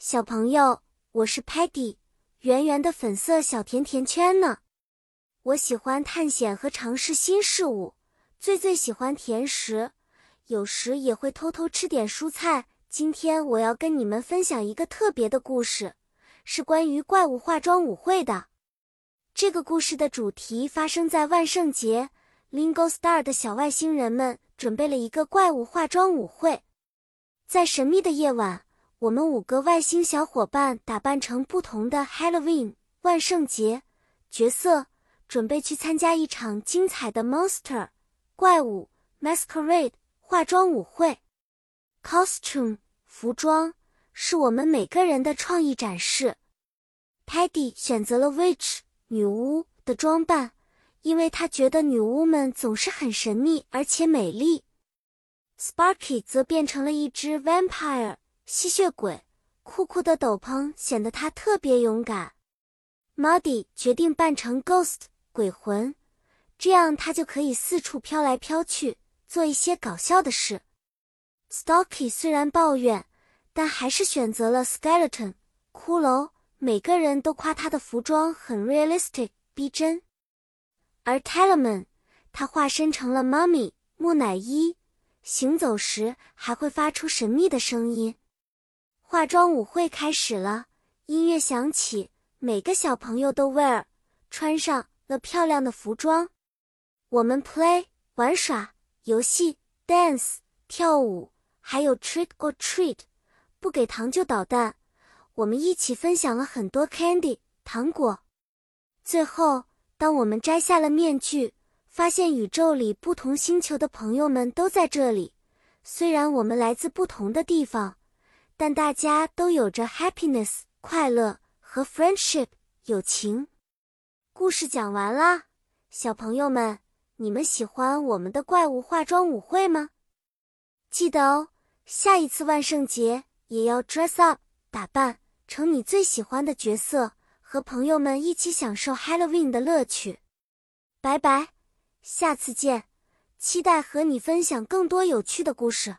小朋友，我是 Patty，圆圆的粉色小甜甜圈呢。我喜欢探险和尝试新事物，最最喜欢甜食，有时也会偷偷吃点蔬菜。今天我要跟你们分享一个特别的故事，是关于怪物化妆舞会的。这个故事的主题发生在万圣节，Lingo Star 的小外星人们准备了一个怪物化妆舞会，在神秘的夜晚。我们五个外星小伙伴打扮成不同的 Halloween 万圣节角色，准备去参加一场精彩的 Monster 怪物 Masquerade 化妆舞会。Costume 服装是我们每个人的创意展示。Paddy 选择了 Witch 女巫的装扮，因为他觉得女巫们总是很神秘而且美丽。Sparky 则变成了一只 Vampire。吸血鬼酷酷的斗篷显得他特别勇敢。Muddy 决定扮成 Ghost 鬼魂，这样他就可以四处飘来飘去，做一些搞笑的事。s t a l k y 虽然抱怨，但还是选择了 Skeleton 骷髅。每个人都夸他的服装很 realistic 逼真。而 Talman 他化身成了 Mummy 木乃伊，行走时还会发出神秘的声音。化妆舞会开始了，音乐响起，每个小朋友都 wear 穿上了漂亮的服装。我们 play 玩耍游戏，dance 跳舞，还有 trick or treat 不给糖就捣蛋。我们一起分享了很多 candy 糖果。最后，当我们摘下了面具，发现宇宙里不同星球的朋友们都在这里。虽然我们来自不同的地方。但大家都有着 happiness 快乐和 friendship 友情。故事讲完啦，小朋友们，你们喜欢我们的怪物化妆舞会吗？记得哦，下一次万圣节也要 dress up 打扮成你最喜欢的角色，和朋友们一起享受 Halloween 的乐趣。拜拜，下次见，期待和你分享更多有趣的故事。